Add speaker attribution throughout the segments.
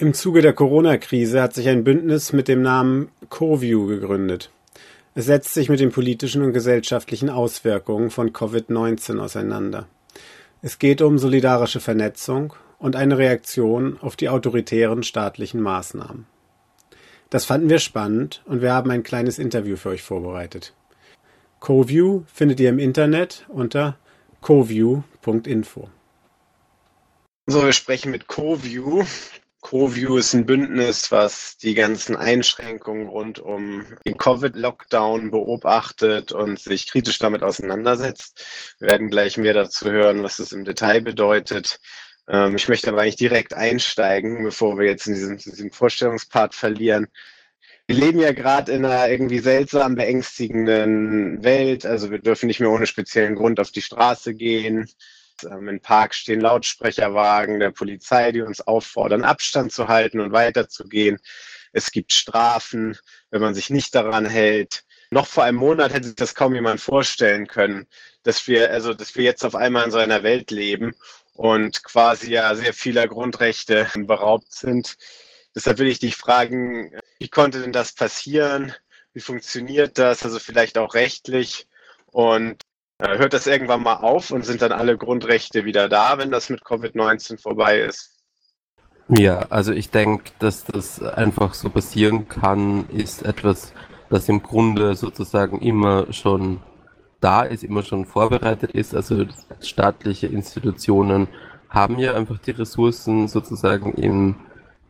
Speaker 1: Im Zuge der Corona-Krise hat sich ein Bündnis mit dem Namen CoView gegründet. Es setzt sich mit den politischen und gesellschaftlichen Auswirkungen von Covid-19 auseinander. Es geht um solidarische Vernetzung und eine Reaktion auf die autoritären staatlichen Maßnahmen. Das fanden wir spannend und wir haben ein kleines Interview für euch vorbereitet. CoView findet ihr im Internet unter coview.info.
Speaker 2: So, wir sprechen mit CoView. CoView ist ein Bündnis, was die ganzen Einschränkungen rund um den Covid-Lockdown beobachtet und sich kritisch damit auseinandersetzt. Wir werden gleich mehr dazu hören, was das im Detail bedeutet. Ähm, ich möchte aber eigentlich direkt einsteigen, bevor wir jetzt in diesem, diesem Vorstellungspart verlieren. Wir leben ja gerade in einer irgendwie seltsam beängstigenden Welt. Also wir dürfen nicht mehr ohne speziellen Grund auf die Straße gehen. Ähm, Im Park stehen Lautsprecherwagen der Polizei, die uns auffordern, Abstand zu halten und weiterzugehen. Es gibt Strafen, wenn man sich nicht daran hält. Noch vor einem Monat hätte sich das kaum jemand vorstellen können, dass wir, also, dass wir jetzt auf einmal in so einer Welt leben und quasi ja sehr vieler Grundrechte beraubt sind. Deshalb will ich dich fragen, wie konnte denn das passieren? Wie funktioniert das? Also vielleicht auch rechtlich. Und hört das irgendwann mal auf und sind dann alle Grundrechte wieder da, wenn das mit Covid-19 vorbei ist?
Speaker 3: Ja, also ich denke, dass das einfach so passieren kann, ist etwas, das im Grunde sozusagen immer schon da ist, immer schon vorbereitet ist. Also staatliche Institutionen haben ja einfach die Ressourcen sozusagen im,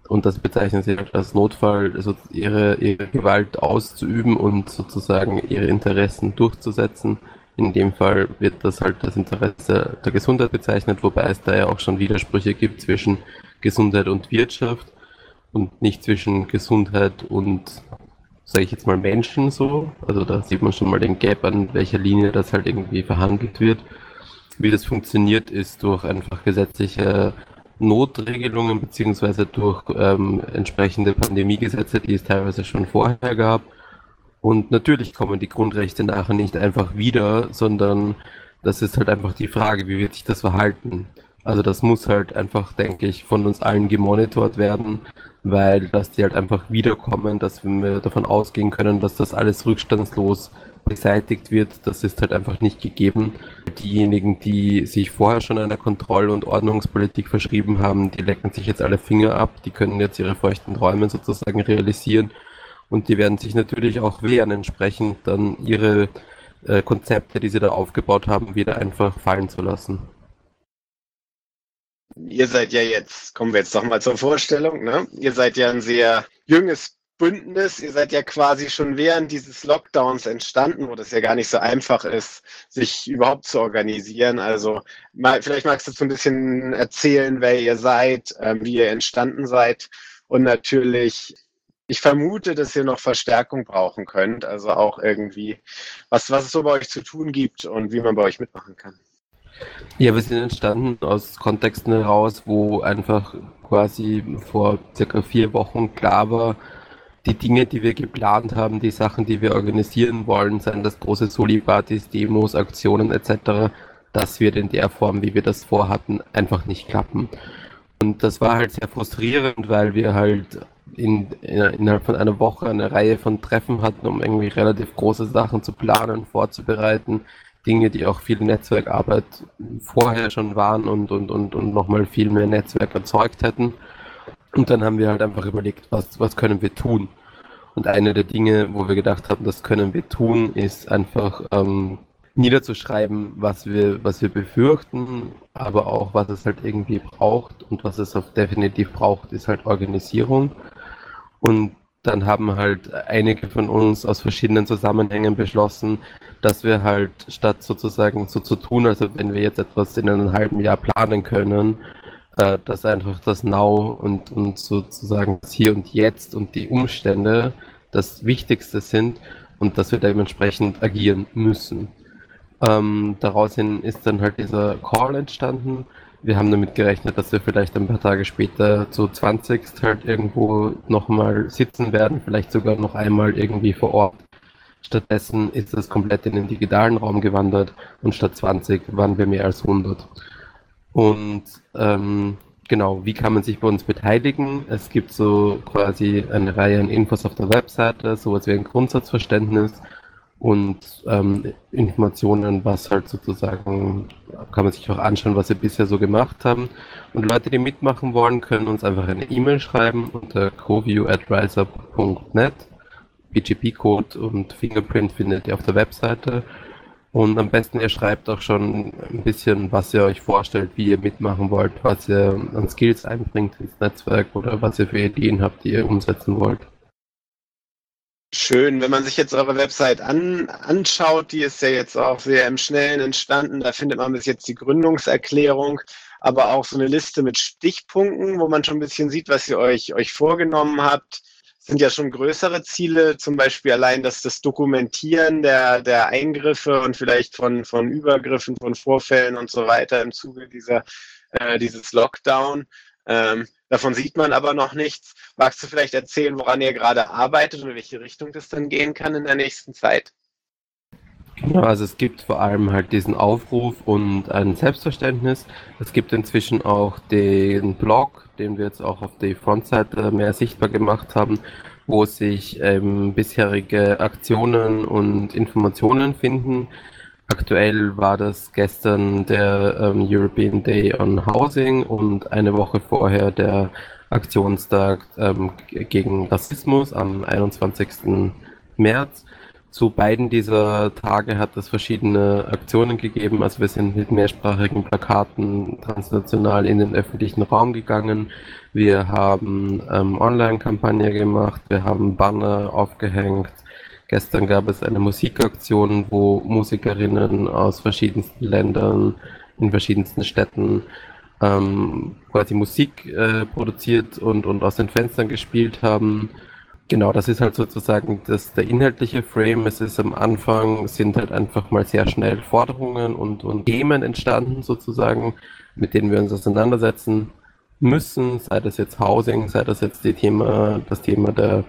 Speaker 3: und das bezeichnen sie als Notfall, also ihre, ihre Gewalt auszuüben und sozusagen ihre Interessen durchzusetzen. In dem Fall wird das halt das Interesse der Gesundheit bezeichnet, wobei es da ja auch schon Widersprüche gibt zwischen Gesundheit und Wirtschaft und nicht zwischen Gesundheit und, sage ich jetzt mal, Menschen so. Also da sieht man schon mal den Gap, an welcher Linie das halt irgendwie verhandelt wird. Wie das funktioniert, ist durch einfach gesetzliche Notregelungen beziehungsweise durch ähm, entsprechende Pandemiegesetze, die es teilweise schon vorher gab und natürlich kommen die Grundrechte nachher nicht einfach wieder, sondern das ist halt einfach die Frage, wie wird sich das verhalten? Also das muss halt einfach, denke ich, von uns allen gemonitort werden, weil dass die halt einfach wiederkommen, dass wir davon ausgehen können, dass das alles rückstandslos beseitigt wird, das ist halt einfach nicht gegeben. Diejenigen, die sich vorher schon einer Kontroll- und Ordnungspolitik verschrieben haben, die lecken sich jetzt alle Finger ab, die können jetzt ihre feuchten Träume sozusagen realisieren und die werden sich natürlich auch wehren, entsprechend dann ihre äh, Konzepte, die sie da aufgebaut haben, wieder einfach fallen zu lassen.
Speaker 2: Ihr seid ja jetzt, kommen wir jetzt doch mal zur Vorstellung, ne? Ihr seid ja ein sehr junges Bündnis. Ihr seid ja quasi schon während dieses Lockdowns entstanden, wo das ja gar nicht so einfach ist, sich überhaupt zu organisieren. Also mal, vielleicht magst du so ein bisschen erzählen, wer ihr seid, äh, wie ihr entstanden seid und natürlich ich vermute, dass ihr noch Verstärkung brauchen könnt. Also auch irgendwie, was, was es so bei euch zu tun gibt und wie man bei euch mitmachen kann.
Speaker 3: Ja, wir sind entstanden aus Kontexten heraus, wo einfach quasi vor circa vier Wochen klar war, die Dinge, die wir geplant haben, die Sachen, die wir organisieren wollen, seien das große Soli-Partys, Demos, Aktionen etc., das wird in der Form, wie wir das vorhatten, einfach nicht klappen. Und das war halt sehr frustrierend, weil wir halt in, in, innerhalb von einer Woche eine Reihe von Treffen hatten, um irgendwie relativ große Sachen zu planen, vorzubereiten. Dinge, die auch viel Netzwerkarbeit vorher schon waren und, und, und, und nochmal viel mehr Netzwerk erzeugt hätten. Und dann haben wir halt einfach überlegt, was, was können wir tun? Und eine der Dinge, wo wir gedacht haben, das können wir tun, ist einfach ähm, niederzuschreiben, was wir, was wir befürchten, aber auch was es halt irgendwie braucht. Und was es auch definitiv braucht, ist halt Organisierung. Und dann haben halt einige von uns aus verschiedenen Zusammenhängen beschlossen, dass wir halt statt sozusagen so zu tun, also wenn wir jetzt etwas in einem halben Jahr planen können, äh, dass einfach das Now und, und sozusagen das Hier und Jetzt und die Umstände das Wichtigste sind und dass wir dementsprechend agieren müssen. Ähm, daraus hin ist dann halt dieser Call entstanden, wir haben damit gerechnet, dass wir vielleicht ein paar Tage später zu 20 halt irgendwo nochmal sitzen werden, vielleicht sogar noch einmal irgendwie vor Ort. Stattdessen ist das komplett in den digitalen Raum gewandert und statt 20 waren wir mehr als 100. Und ähm, genau, wie kann man sich bei uns beteiligen? Es gibt so quasi eine Reihe an Infos auf der Webseite, sowas wie ein Grundsatzverständnis und ähm, Informationen, was halt sozusagen, kann man sich auch anschauen, was wir bisher so gemacht haben. Und Leute, die mitmachen wollen, können uns einfach eine E-Mail schreiben unter coview.riseup.net. BGP-Code und Fingerprint findet ihr auf der Webseite. Und am besten ihr schreibt auch schon ein bisschen, was ihr euch vorstellt, wie ihr mitmachen wollt, was ihr an Skills einbringt ins Netzwerk oder was ihr für Ideen habt, die ihr umsetzen wollt.
Speaker 2: Schön, wenn man sich jetzt eure Website an, anschaut, die ist ja jetzt auch sehr im Schnellen entstanden. Da findet man bis jetzt die Gründungserklärung, aber auch so eine Liste mit Stichpunkten, wo man schon ein bisschen sieht, was ihr euch, euch vorgenommen habt sind ja schon größere Ziele, zum Beispiel allein dass das Dokumentieren der, der Eingriffe und vielleicht von, von Übergriffen, von Vorfällen und so weiter im Zuge dieser, äh, dieses Lockdown. Ähm, davon sieht man aber noch nichts. Magst du vielleicht erzählen, woran ihr gerade arbeitet und in welche Richtung das dann gehen kann in der nächsten Zeit?
Speaker 3: Genau, also es gibt vor allem halt diesen Aufruf und ein Selbstverständnis. Es gibt inzwischen auch den Blog, den wir jetzt auch auf die Frontseite mehr sichtbar gemacht haben, wo sich ähm, bisherige Aktionen und Informationen finden. Aktuell war das gestern der ähm, European Day on Housing und eine Woche vorher der Aktionstag ähm, gegen Rassismus am 21. März. Zu beiden dieser Tage hat es verschiedene Aktionen gegeben. Also wir sind mit mehrsprachigen Plakaten transnational in den öffentlichen Raum gegangen. Wir haben ähm, Online-Kampagne gemacht, wir haben Banner aufgehängt. Gestern gab es eine Musikaktion, wo Musikerinnen aus verschiedensten Ländern in verschiedensten Städten ähm, quasi Musik äh, produziert und, und aus den Fenstern gespielt haben. Genau, das ist halt sozusagen das, der inhaltliche Frame. Es ist am Anfang, sind halt einfach mal sehr schnell Forderungen und, und Themen entstanden sozusagen, mit denen wir uns auseinandersetzen müssen, sei das jetzt Housing, sei das jetzt die Thema, das Thema der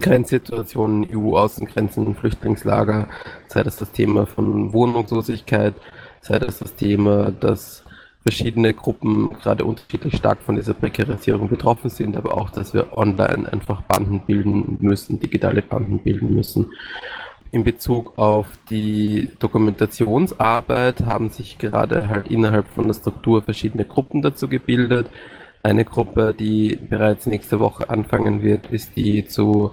Speaker 3: Grenzsituationen, EU-Außengrenzen, Flüchtlingslager, sei das das Thema von Wohnungslosigkeit, sei das das Thema, dass verschiedene Gruppen gerade unterschiedlich stark von dieser Prekarisierung betroffen sind, aber auch, dass wir online einfach Banden bilden müssen, digitale Banden bilden müssen. In Bezug auf die Dokumentationsarbeit haben sich gerade halt innerhalb von der Struktur verschiedene Gruppen dazu gebildet. Eine Gruppe, die bereits nächste Woche anfangen wird, ist die zu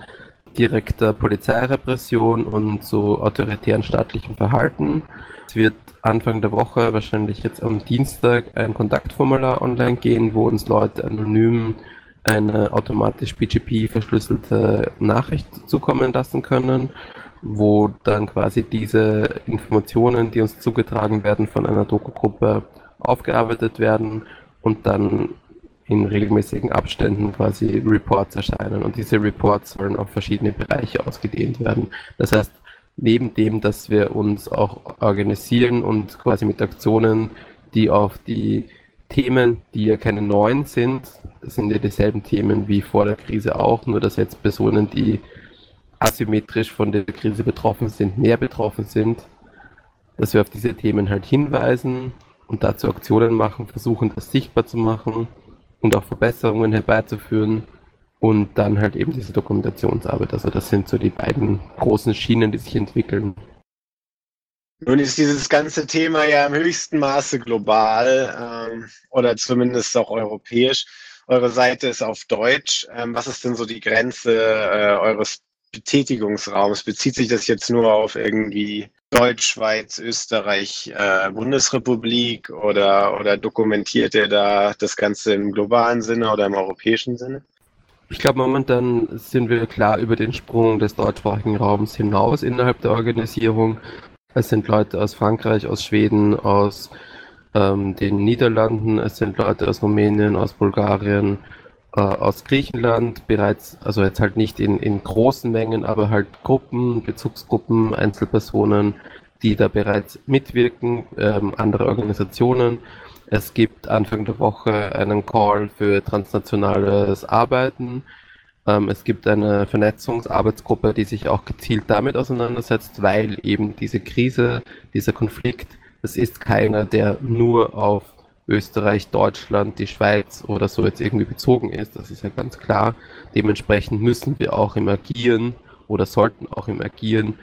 Speaker 3: direkter Polizeirepression und zu autoritären staatlichen Verhalten. Es wird Anfang der Woche, wahrscheinlich jetzt am Dienstag, ein Kontaktformular online gehen, wo uns Leute anonym eine automatisch BGP verschlüsselte Nachricht zukommen lassen können, wo dann quasi diese Informationen, die uns zugetragen werden von einer Doku-Gruppe, aufgearbeitet werden und dann in regelmäßigen Abständen quasi Reports erscheinen. Und diese Reports sollen auf verschiedene Bereiche ausgedehnt werden. Das heißt, neben dem, dass wir uns auch organisieren und quasi mit Aktionen, die auf die Themen, die ja keine neuen sind, sind ja dieselben Themen wie vor der Krise auch, nur dass jetzt Personen, die asymmetrisch von der Krise betroffen sind, mehr betroffen sind, dass wir auf diese Themen halt hinweisen und dazu Aktionen machen, versuchen das sichtbar zu machen und auch Verbesserungen herbeizuführen und dann halt eben diese Dokumentationsarbeit. Also das sind so die beiden großen Schienen, die sich entwickeln.
Speaker 2: Nun ist dieses ganze Thema ja im höchsten Maße global ähm, oder zumindest auch europäisch. Eure Seite ist auf Deutsch. Ähm, was ist denn so die Grenze äh, eures Betätigungsraums? Bezieht sich das jetzt nur auf irgendwie Deutsch, Schweiz, Österreich, äh, Bundesrepublik oder, oder dokumentiert ihr da das Ganze im globalen Sinne oder im europäischen Sinne?
Speaker 3: Ich glaube, momentan sind wir klar über den Sprung des deutschsprachigen Raums hinaus innerhalb der Organisation. Es sind Leute aus Frankreich, aus Schweden, aus ähm, den Niederlanden, es sind Leute aus Rumänien, aus Bulgarien, aus Griechenland bereits, also jetzt halt nicht in, in großen Mengen, aber halt Gruppen, Bezugsgruppen, Einzelpersonen, die da bereits mitwirken, ähm, andere Organisationen. Es gibt Anfang der Woche einen Call für transnationales Arbeiten. Ähm, es gibt eine Vernetzungsarbeitsgruppe, die sich auch gezielt damit auseinandersetzt, weil eben diese Krise, dieser Konflikt, das ist keiner, der nur auf Österreich, Deutschland, die Schweiz oder so jetzt irgendwie bezogen ist. Das ist ja ganz klar. Dementsprechend müssen wir auch im Agieren oder sollten auch im Agieren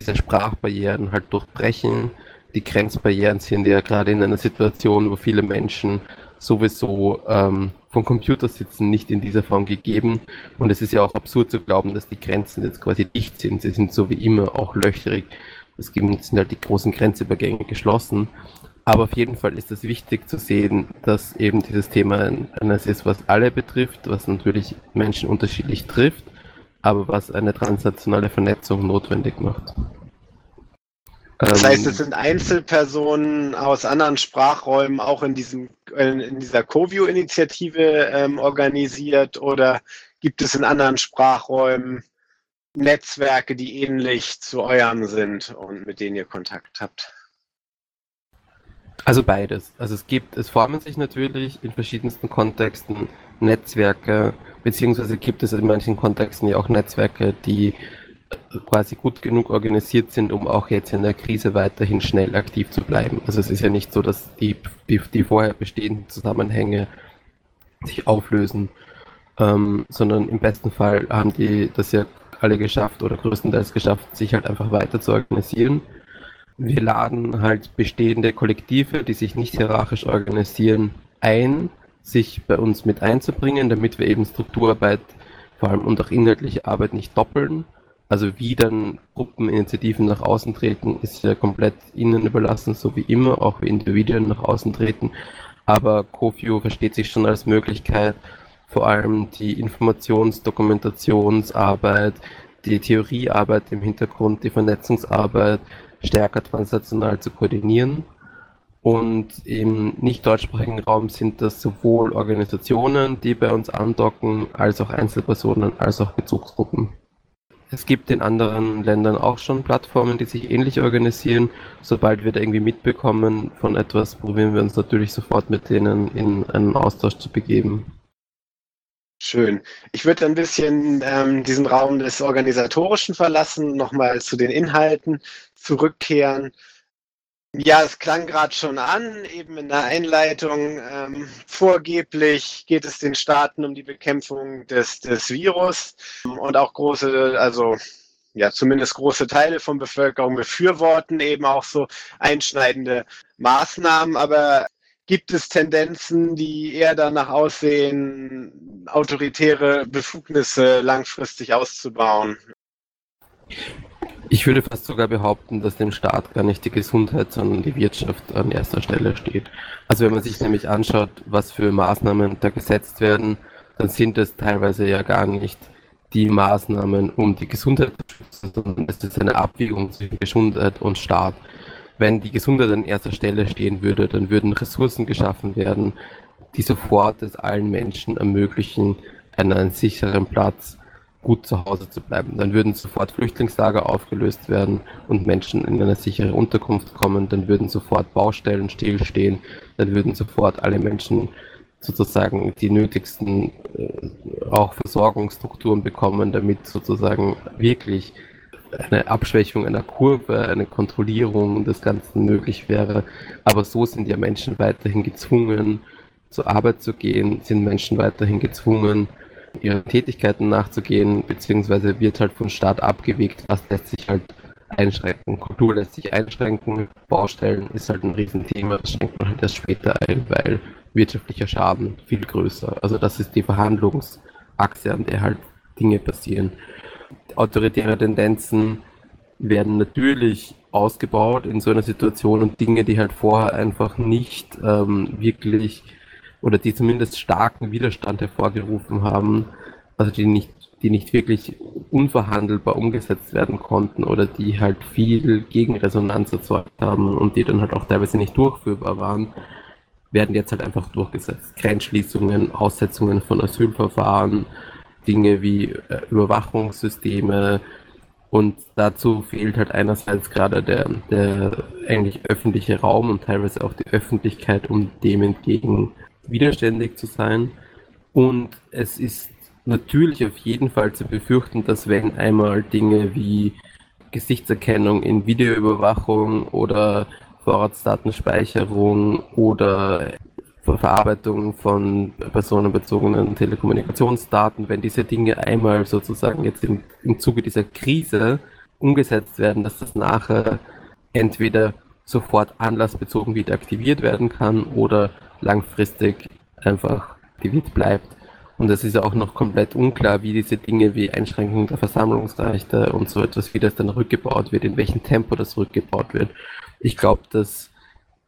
Speaker 3: diese Sprachbarrieren halt durchbrechen. Die Grenzbarrieren sind ja gerade in einer Situation, wo viele Menschen sowieso ähm, vom Computer sitzen, nicht in dieser Form gegeben. Und es ist ja auch absurd zu glauben, dass die Grenzen jetzt quasi dicht sind. Sie sind so wie immer auch löchrig. Es sind halt die großen Grenzübergänge geschlossen. Aber auf jeden Fall ist es wichtig zu sehen, dass eben dieses Thema eines ist, was alle betrifft, was natürlich Menschen unterschiedlich trifft, aber was eine transnationale Vernetzung notwendig macht.
Speaker 2: Das heißt, es ähm, sind Einzelpersonen aus anderen Sprachräumen auch in, diesem, in dieser CoView-Initiative ähm, organisiert oder gibt es in anderen Sprachräumen Netzwerke, die ähnlich zu eurem sind und mit denen ihr Kontakt habt?
Speaker 3: Also beides. Also es gibt, es formen sich natürlich in verschiedensten Kontexten Netzwerke, beziehungsweise gibt es in manchen Kontexten ja auch Netzwerke, die quasi gut genug organisiert sind, um auch jetzt in der Krise weiterhin schnell aktiv zu bleiben. Also es ist ja nicht so, dass die, die, die vorher bestehenden Zusammenhänge sich auflösen, ähm, sondern im besten Fall haben die das ja alle geschafft oder größtenteils geschafft, sich halt einfach weiter zu organisieren wir laden halt bestehende Kollektive, die sich nicht hierarchisch organisieren, ein, sich bei uns mit einzubringen, damit wir eben Strukturarbeit vor allem und auch inhaltliche Arbeit nicht doppeln. Also wie dann Gruppeninitiativen nach außen treten, ist ja komplett ihnen überlassen, so wie immer, auch wie Individuen nach außen treten. Aber CoView versteht sich schon als Möglichkeit, vor allem die Informations-, Dokumentationsarbeit, die Theoriearbeit im Hintergrund, die Vernetzungsarbeit stärker transnational zu koordinieren. Und im nicht deutschsprachigen Raum sind das sowohl Organisationen, die bei uns andocken, als auch Einzelpersonen, als auch Bezugsgruppen. Es gibt in anderen Ländern auch schon Plattformen, die sich ähnlich organisieren. Sobald wir da irgendwie mitbekommen von etwas, probieren wir uns natürlich sofort mit denen in einen Austausch zu begeben.
Speaker 2: Schön. Ich würde ein bisschen ähm, diesen Raum des Organisatorischen verlassen, nochmal zu den Inhalten zurückkehren. Ja, es klang gerade schon an, eben in der Einleitung. Ähm, vorgeblich geht es den Staaten um die Bekämpfung des, des Virus und auch große, also ja, zumindest große Teile von Bevölkerung befürworten eben auch so einschneidende Maßnahmen. Aber gibt es Tendenzen, die eher danach aussehen, autoritäre Befugnisse langfristig auszubauen?
Speaker 3: Ich würde fast sogar behaupten, dass dem Staat gar nicht die Gesundheit, sondern die Wirtschaft an erster Stelle steht. Also wenn man sich nämlich anschaut, was für Maßnahmen da gesetzt werden, dann sind es teilweise ja gar nicht die Maßnahmen, um die Gesundheit zu schützen, sondern es ist eine Abwägung zwischen Gesundheit und Staat wenn die Gesundheit an erster Stelle stehen würde, dann würden Ressourcen geschaffen werden, die sofort es allen Menschen ermöglichen, an einem sicheren Platz gut zu Hause zu bleiben. Dann würden sofort Flüchtlingslager aufgelöst werden und Menschen in eine sichere Unterkunft kommen. Dann würden sofort Baustellen stillstehen. Dann würden sofort alle Menschen sozusagen die nötigsten äh, auch Versorgungsstrukturen bekommen, damit sozusagen wirklich eine Abschwächung einer Kurve, eine Kontrollierung des Ganzen möglich wäre. Aber so sind ja Menschen weiterhin gezwungen, zur Arbeit zu gehen, sind Menschen weiterhin gezwungen, ihren Tätigkeiten nachzugehen, beziehungsweise wird halt vom Staat abgewegt, was lässt sich halt einschränken. Kultur lässt sich einschränken, Baustellen ist halt ein Riesenthema, das schränkt man halt erst später ein, weil wirtschaftlicher Schaden viel größer. Also das ist die Verhandlungsachse, an der halt Dinge passieren autoritäre Tendenzen werden natürlich ausgebaut in so einer Situation und Dinge, die halt vorher einfach nicht ähm, wirklich oder die zumindest starken Widerstand hervorgerufen haben, also die nicht, die nicht wirklich unverhandelbar umgesetzt werden konnten oder die halt viel Gegenresonanz erzeugt haben und die dann halt auch teilweise nicht durchführbar waren, werden jetzt halt einfach durchgesetzt. Grenzschließungen, Aussetzungen von Asylverfahren, Dinge wie äh, Überwachungssysteme und dazu fehlt halt einerseits gerade der, der eigentlich öffentliche Raum und teilweise auch die Öffentlichkeit, um dem entgegen widerständig zu sein. Und es ist natürlich auf jeden Fall zu befürchten, dass wenn einmal Dinge wie Gesichtserkennung in Videoüberwachung oder Vorratsdatenspeicherung oder Verarbeitung von personenbezogenen Telekommunikationsdaten, wenn diese Dinge einmal sozusagen jetzt im, im Zuge dieser Krise umgesetzt werden, dass das nachher entweder sofort anlassbezogen wieder aktiviert werden kann oder langfristig einfach aktiviert bleibt. Und es ist auch noch komplett unklar, wie diese Dinge wie Einschränkung der Versammlungsrechte und so etwas, wie das dann rückgebaut wird, in welchem Tempo das rückgebaut wird. Ich glaube, dass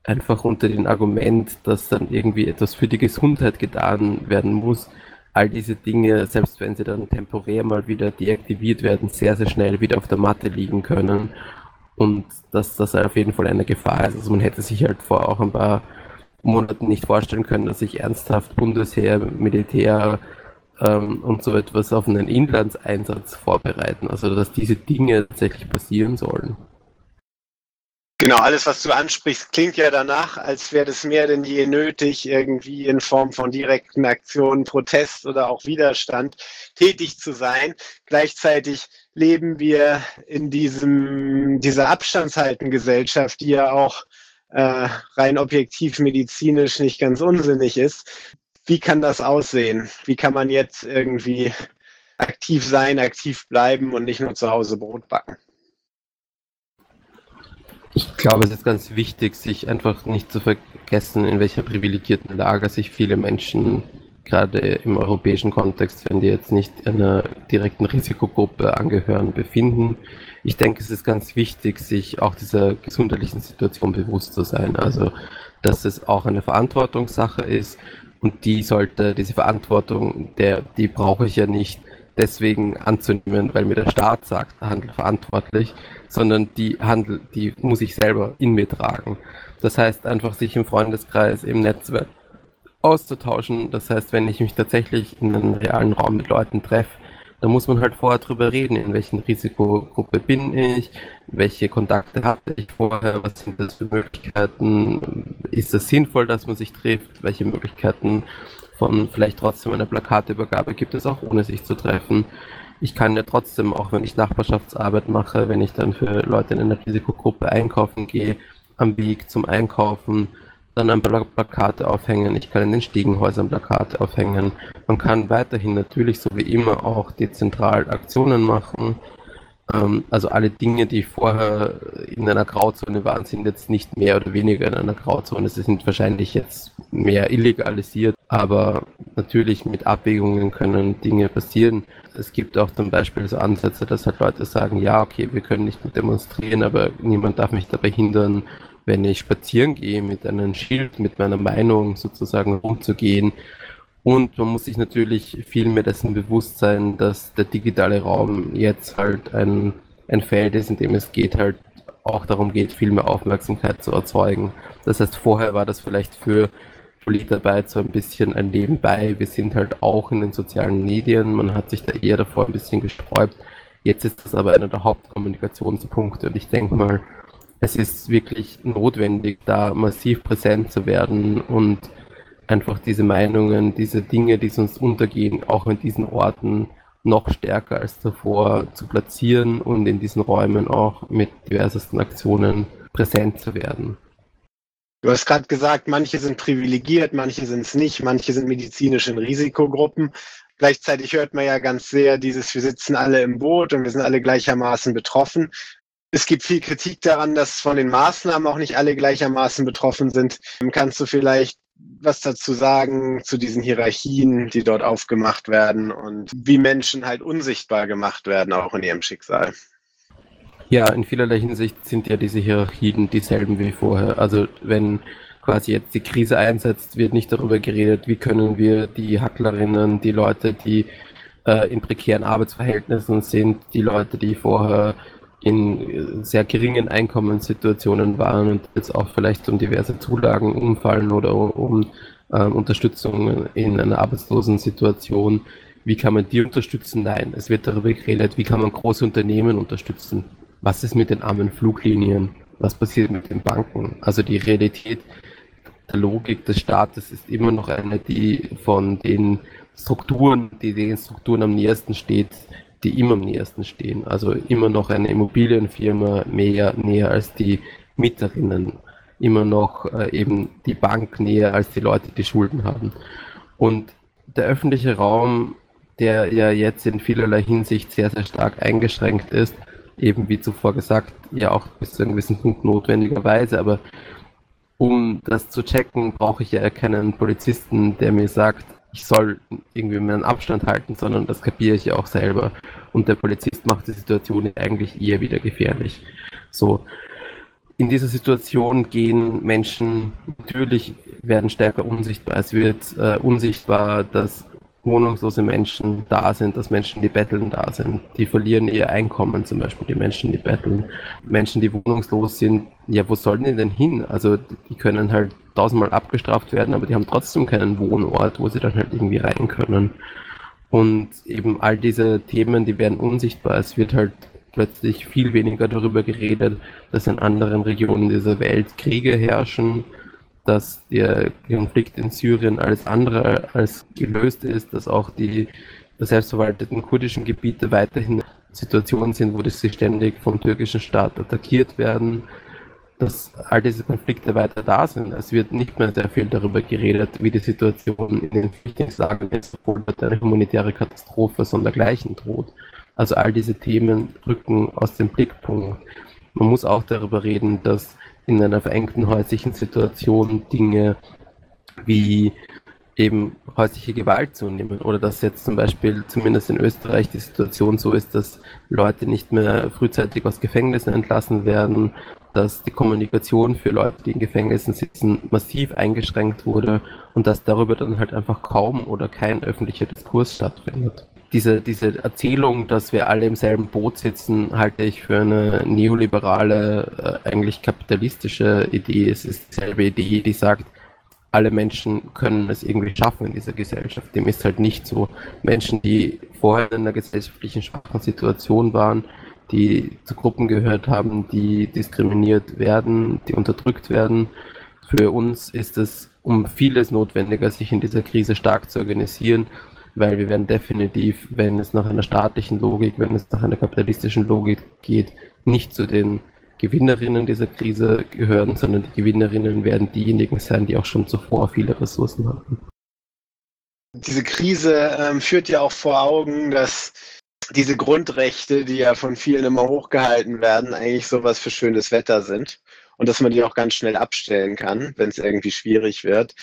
Speaker 3: einfach unter dem Argument, dass dann irgendwie etwas für die Gesundheit getan werden muss, all diese Dinge, selbst wenn sie dann temporär mal wieder deaktiviert werden, sehr, sehr schnell wieder auf der Matte liegen können. Und dass das auf jeden Fall eine Gefahr ist. Also man hätte sich halt vor auch ein paar Monaten nicht vorstellen können, dass sich ernsthaft Bundesheer, Militär ähm, und so etwas auf einen Inlandseinsatz vorbereiten. Also dass diese Dinge tatsächlich passieren sollen.
Speaker 2: Genau, alles, was du ansprichst, klingt ja danach, als wäre es mehr denn je nötig, irgendwie in Form von direkten Aktionen, Protest oder auch Widerstand tätig zu sein. Gleichzeitig leben wir in diesem, dieser Abstandshalten-Gesellschaft, die ja auch äh, rein objektiv medizinisch nicht ganz unsinnig ist. Wie kann das aussehen? Wie kann man jetzt irgendwie aktiv sein, aktiv bleiben und nicht nur zu Hause Brot backen?
Speaker 3: Ich glaube, es ist ganz wichtig, sich einfach nicht zu vergessen, in welcher privilegierten Lage sich viele Menschen gerade im europäischen Kontext, wenn die jetzt nicht einer direkten Risikogruppe angehören, befinden. Ich denke, es ist ganz wichtig, sich auch dieser gesundheitlichen Situation bewusst zu sein. Also, dass es auch eine Verantwortungssache ist und die sollte, diese Verantwortung, der, die brauche ich ja nicht deswegen anzunehmen, weil mir der Staat sagt, handel verantwortlich, sondern die Handel, die muss ich selber in mir tragen. Das heißt einfach sich im Freundeskreis, im Netzwerk auszutauschen. Das heißt, wenn ich mich tatsächlich in einem realen Raum mit Leuten treffe, dann muss man halt vorher drüber reden, in welchen Risikogruppe bin ich, welche Kontakte hatte ich vorher, was sind das für Möglichkeiten, ist es sinnvoll, dass man sich trifft, welche Möglichkeiten von vielleicht trotzdem einer Plakatübergabe gibt es auch ohne sich zu treffen. Ich kann ja trotzdem, auch wenn ich Nachbarschaftsarbeit mache, wenn ich dann für Leute in einer Risikogruppe einkaufen gehe, am Weg zum Einkaufen, dann ein paar Plakate aufhängen. Ich kann in den Stiegenhäusern Plakate aufhängen. Man kann weiterhin natürlich so wie immer auch dezentral Aktionen machen. Ähm, also alle Dinge, die vorher in einer Grauzone waren, sind jetzt nicht mehr oder weniger in einer Grauzone. Sie sind wahrscheinlich jetzt mehr illegalisiert, aber natürlich mit Abwägungen können Dinge passieren. Es gibt auch zum Beispiel so Ansätze, dass halt Leute sagen, ja, okay, wir können nicht mehr demonstrieren, aber niemand darf mich dabei hindern, wenn ich spazieren gehe, mit einem Schild, mit meiner Meinung sozusagen rumzugehen und man muss sich natürlich viel mehr dessen bewusst sein, dass der digitale Raum jetzt halt ein, ein Feld ist, in dem es geht halt auch darum geht, viel mehr Aufmerksamkeit zu erzeugen. Das heißt, vorher war das vielleicht für Politarbeit so ein bisschen ein Nebenbei. Wir sind halt auch in den sozialen Medien. Man hat sich da eher davor ein bisschen gesträubt. Jetzt ist das aber einer der Hauptkommunikationspunkte. Und ich denke mal, es ist wirklich notwendig, da massiv präsent zu werden und einfach diese Meinungen, diese Dinge, die sonst untergehen, auch in diesen Orten noch stärker als davor zu platzieren und in diesen Räumen auch mit diversesten Aktionen präsent zu werden.
Speaker 2: Du hast gerade gesagt, manche sind privilegiert, manche sind es nicht, manche sind medizinisch in Risikogruppen. Gleichzeitig hört man ja ganz sehr dieses, wir sitzen alle im Boot und wir sind alle gleichermaßen betroffen. Es gibt viel Kritik daran, dass von den Maßnahmen auch nicht alle gleichermaßen betroffen sind. Kannst du vielleicht was dazu sagen zu diesen Hierarchien, die dort aufgemacht werden und wie Menschen halt unsichtbar gemacht werden, auch in ihrem Schicksal.
Speaker 3: Ja, in vielerlei Hinsicht sind ja diese Hierarchien dieselben wie vorher. Also wenn quasi jetzt die Krise einsetzt, wird nicht darüber geredet, wie können wir die Hacklerinnen, die Leute, die äh, in prekären Arbeitsverhältnissen sind, die Leute, die vorher in sehr geringen Einkommenssituationen waren und jetzt auch vielleicht um diverse Zulagen umfallen oder um äh, Unterstützung in einer Arbeitslosensituation. Wie kann man die unterstützen? Nein, es wird darüber geredet, wie kann man große Unternehmen unterstützen? Was ist mit den armen Fluglinien? Was passiert mit den Banken? Also die Realität der Logik des Staates ist immer noch eine, die von den Strukturen, die den Strukturen am nächsten steht, die ihm am nähersten stehen. Also immer noch eine Immobilienfirma mehr näher als die Mieterinnen. immer noch äh, eben die Bank näher als die Leute, die Schulden haben. Und der öffentliche Raum, der ja jetzt in vielerlei Hinsicht sehr, sehr stark eingeschränkt ist, eben wie zuvor gesagt, ja auch bis zu einem gewissen Punkt notwendigerweise, aber um das zu checken, brauche ich ja keinen Polizisten, der mir sagt, ich soll irgendwie meinen Abstand halten, sondern das kapiere ich ja auch selber. Und der Polizist macht die Situation eigentlich eher wieder gefährlich. So. In dieser Situation gehen Menschen natürlich werden stärker unsichtbar. Es wird äh, unsichtbar, dass wohnungslose Menschen da sind, dass Menschen, die betteln, da sind. Die verlieren ihr Einkommen, zum Beispiel die Menschen, die betteln. Menschen, die wohnungslos sind, ja, wo sollen die denn hin? Also die können halt tausendmal abgestraft werden, aber die haben trotzdem keinen Wohnort, wo sie dann halt irgendwie rein können. Und eben all diese Themen, die werden unsichtbar. Es wird halt plötzlich viel weniger darüber geredet, dass in anderen Regionen dieser Welt Kriege herrschen, dass der Konflikt in Syrien alles andere als gelöst ist, dass auch die selbstverwalteten kurdischen Gebiete weiterhin Situationen sind, wo sie ständig vom türkischen Staat attackiert werden, dass all diese Konflikte weiter da sind. Es wird nicht mehr sehr viel darüber geredet, wie die Situation in den Flüchtlingslagern ist, obwohl dort eine humanitäre Katastrophe sondergleichen droht. Also all diese Themen rücken aus dem Blickpunkt. Man muss auch darüber reden, dass in einer verengten häuslichen Situation Dinge wie eben häusliche Gewalt zunehmen oder dass jetzt zum Beispiel zumindest in Österreich die Situation so ist, dass Leute nicht mehr frühzeitig aus Gefängnissen entlassen werden, dass die Kommunikation für Leute, die in Gefängnissen sitzen, massiv eingeschränkt wurde und dass darüber dann halt einfach kaum oder kein öffentlicher Diskurs stattfindet diese, diese Erzählung, dass wir alle im selben Boot sitzen, halte ich für eine neoliberale, äh, eigentlich kapitalistische Idee. Es ist dieselbe Idee, die sagt, alle Menschen können es irgendwie schaffen in dieser Gesellschaft. Dem ist halt nicht so. Menschen, die vorher in einer gesellschaftlichen schwachen Situation waren, die zu Gruppen gehört haben, die diskriminiert werden, die unterdrückt werden. Für uns ist es um vieles notwendiger, sich in dieser Krise stark zu organisieren weil wir werden definitiv, wenn es nach einer staatlichen Logik, wenn es nach einer kapitalistischen Logik geht, nicht zu den Gewinnerinnen dieser Krise gehören, sondern die Gewinnerinnen werden diejenigen sein, die auch schon zuvor viele Ressourcen hatten.
Speaker 2: Diese Krise ähm, führt ja auch vor Augen, dass diese Grundrechte, die ja von vielen immer hochgehalten werden, eigentlich sowas für schönes Wetter sind und dass man die auch ganz schnell abstellen kann, wenn es irgendwie schwierig wird.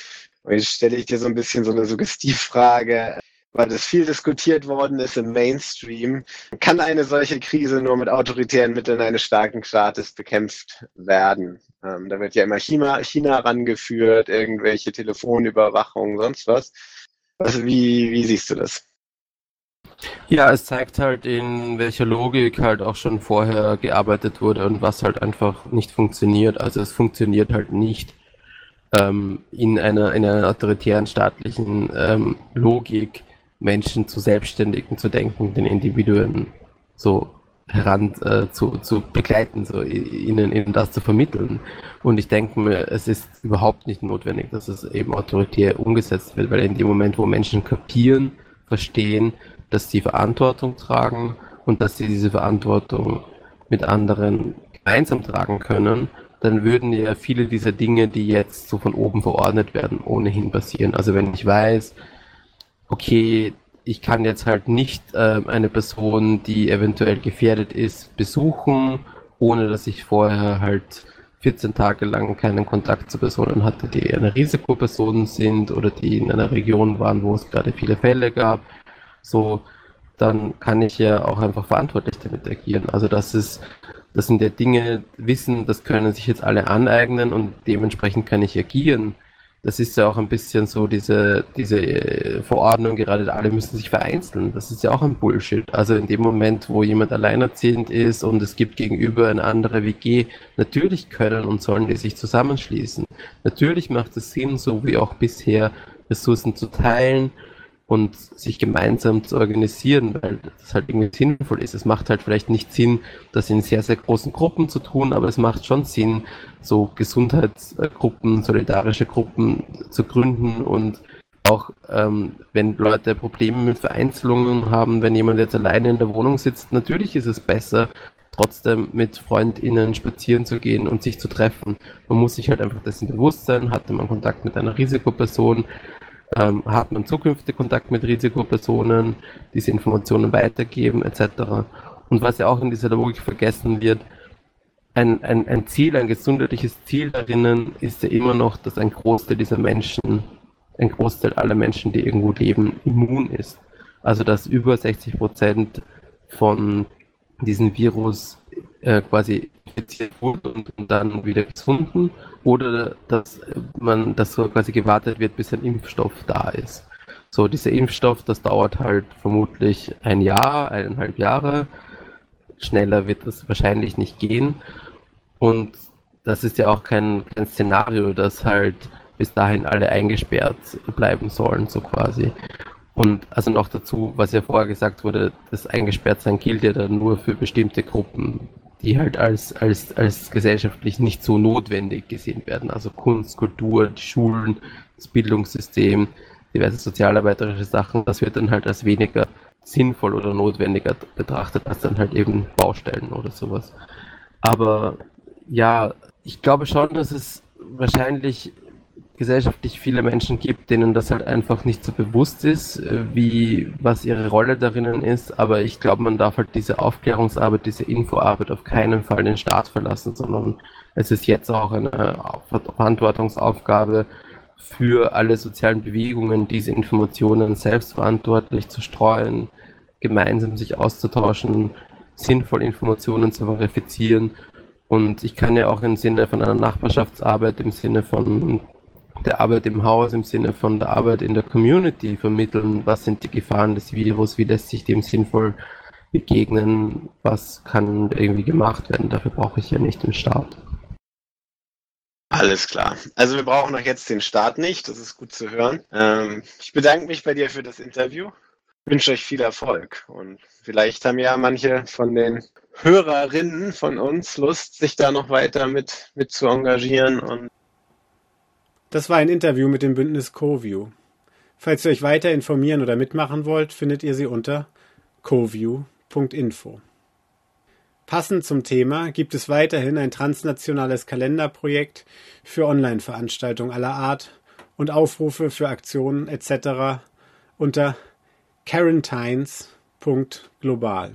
Speaker 2: Und jetzt stelle ich dir so ein bisschen so eine Suggestivfrage weil das viel diskutiert worden ist im Mainstream, kann eine solche Krise nur mit autoritären Mitteln eines starken Staates bekämpft werden. Ähm, da wird ja immer China, China rangeführt, irgendwelche Telefonüberwachung, sonst was. Also wie, wie siehst du das?
Speaker 3: Ja, es zeigt halt, in welcher Logik halt auch schon vorher gearbeitet wurde und was halt einfach nicht funktioniert. Also es funktioniert halt nicht ähm, in, einer, in einer autoritären staatlichen ähm, Logik Menschen zu selbstständigen, zu denken, den Individuen so heran äh, zu, zu begleiten, so ihnen, ihnen das zu vermitteln. Und ich denke mir, es ist überhaupt nicht notwendig, dass es eben autoritär umgesetzt wird, weil in dem Moment, wo Menschen kapieren, verstehen, dass sie Verantwortung tragen und dass sie diese Verantwortung mit anderen gemeinsam tragen können, dann würden ja viele dieser Dinge, die jetzt so von oben verordnet werden, ohnehin passieren. Also wenn ich weiß, okay, ich kann jetzt halt nicht äh, eine Person, die eventuell gefährdet ist, besuchen, ohne dass ich vorher halt 14 Tage lang keinen Kontakt zu Personen hatte, die eine Risikoperson sind oder die in einer Region waren, wo es gerade viele Fälle gab. So, dann kann ich ja auch einfach verantwortlich damit agieren. Also das ist, das sind ja Dinge, Wissen, das können sich jetzt alle aneignen und dementsprechend kann ich agieren das ist ja auch ein bisschen so diese, diese äh, Verordnung, gerade alle müssen sich vereinzeln. Das ist ja auch ein Bullshit. Also in dem Moment, wo jemand alleinerziehend ist und es gibt gegenüber eine andere WG, natürlich können und sollen die sich zusammenschließen. Natürlich macht es Sinn, so wie auch bisher, Ressourcen zu teilen und sich gemeinsam zu organisieren, weil das halt irgendwie sinnvoll ist. Es macht halt vielleicht nicht Sinn, das in sehr, sehr großen Gruppen zu tun, aber es macht schon Sinn, so Gesundheitsgruppen, solidarische Gruppen zu gründen und auch ähm, wenn Leute Probleme mit Vereinzelungen haben, wenn jemand jetzt alleine in der Wohnung sitzt, natürlich ist es besser, trotzdem mit FreundInnen spazieren zu gehen und sich zu treffen. Man muss sich halt einfach dessen bewusst sein, hatte man Kontakt mit einer Risikoperson, ähm, hat man zukünftig Kontakt mit Risikopersonen, diese Informationen weitergeben etc. Und was ja auch in dieser Logik vergessen wird, ein, ein, ein Ziel, ein gesundheitliches Ziel darinnen ist ja immer noch, dass ein Großteil dieser Menschen, ein Großteil aller Menschen, die irgendwo leben, immun ist. Also dass über 60 Prozent von diesem Virus äh, quasi infiziert wurde und, und, dann wieder gefunden oder dass man, dass so quasi gewartet wird, bis ein Impfstoff da ist. So, dieser Impfstoff, das dauert halt vermutlich ein Jahr, eineinhalb Jahre. Schneller wird das wahrscheinlich nicht gehen. Und das ist ja auch kein, kein Szenario, dass halt bis dahin alle eingesperrt bleiben sollen, so quasi. Und also noch dazu, was ja vorher gesagt wurde, das Eingesperrtsein gilt ja dann nur für bestimmte Gruppen, die halt als, als, als gesellschaftlich nicht so notwendig gesehen werden. Also Kunst, Kultur, Schulen, das Bildungssystem, diverse sozialarbeiterische Sachen, das wird dann halt als weniger sinnvoll oder notwendiger betrachtet als dann halt eben Baustellen oder sowas. Aber ja, ich glaube schon, dass es wahrscheinlich gesellschaftlich viele Menschen gibt, denen das halt einfach nicht so bewusst ist, äh, wie was ihre Rolle darin ist. Aber ich glaube, man darf halt diese Aufklärungsarbeit, diese Infoarbeit auf keinen Fall den Staat verlassen, sondern es ist jetzt auch eine Verantwortungsaufgabe für alle sozialen Bewegungen, diese Informationen selbstverantwortlich zu streuen, gemeinsam sich auszutauschen, sinnvoll Informationen zu verifizieren. Und ich kann ja auch im Sinne von einer Nachbarschaftsarbeit, im Sinne von der Arbeit im Haus im Sinne von der Arbeit in der Community vermitteln, was sind die Gefahren des Virus, wie lässt sich dem sinnvoll begegnen, was kann irgendwie gemacht werden. Dafür brauche ich ja nicht den Staat.
Speaker 2: Alles klar. Also wir brauchen auch jetzt den Staat nicht, das ist gut zu hören. Ähm, ich bedanke mich bei dir für das Interview. Ich wünsche euch viel Erfolg und vielleicht haben ja manche von den Hörerinnen von uns Lust, sich da noch weiter mit, mit zu engagieren und
Speaker 1: das war ein Interview mit dem Bündnis CoView. Falls ihr euch weiter informieren oder mitmachen wollt, findet ihr sie unter coview.info. Passend zum Thema gibt es weiterhin ein transnationales Kalenderprojekt für Online-Veranstaltungen aller Art und Aufrufe für Aktionen etc. unter quarantines.global.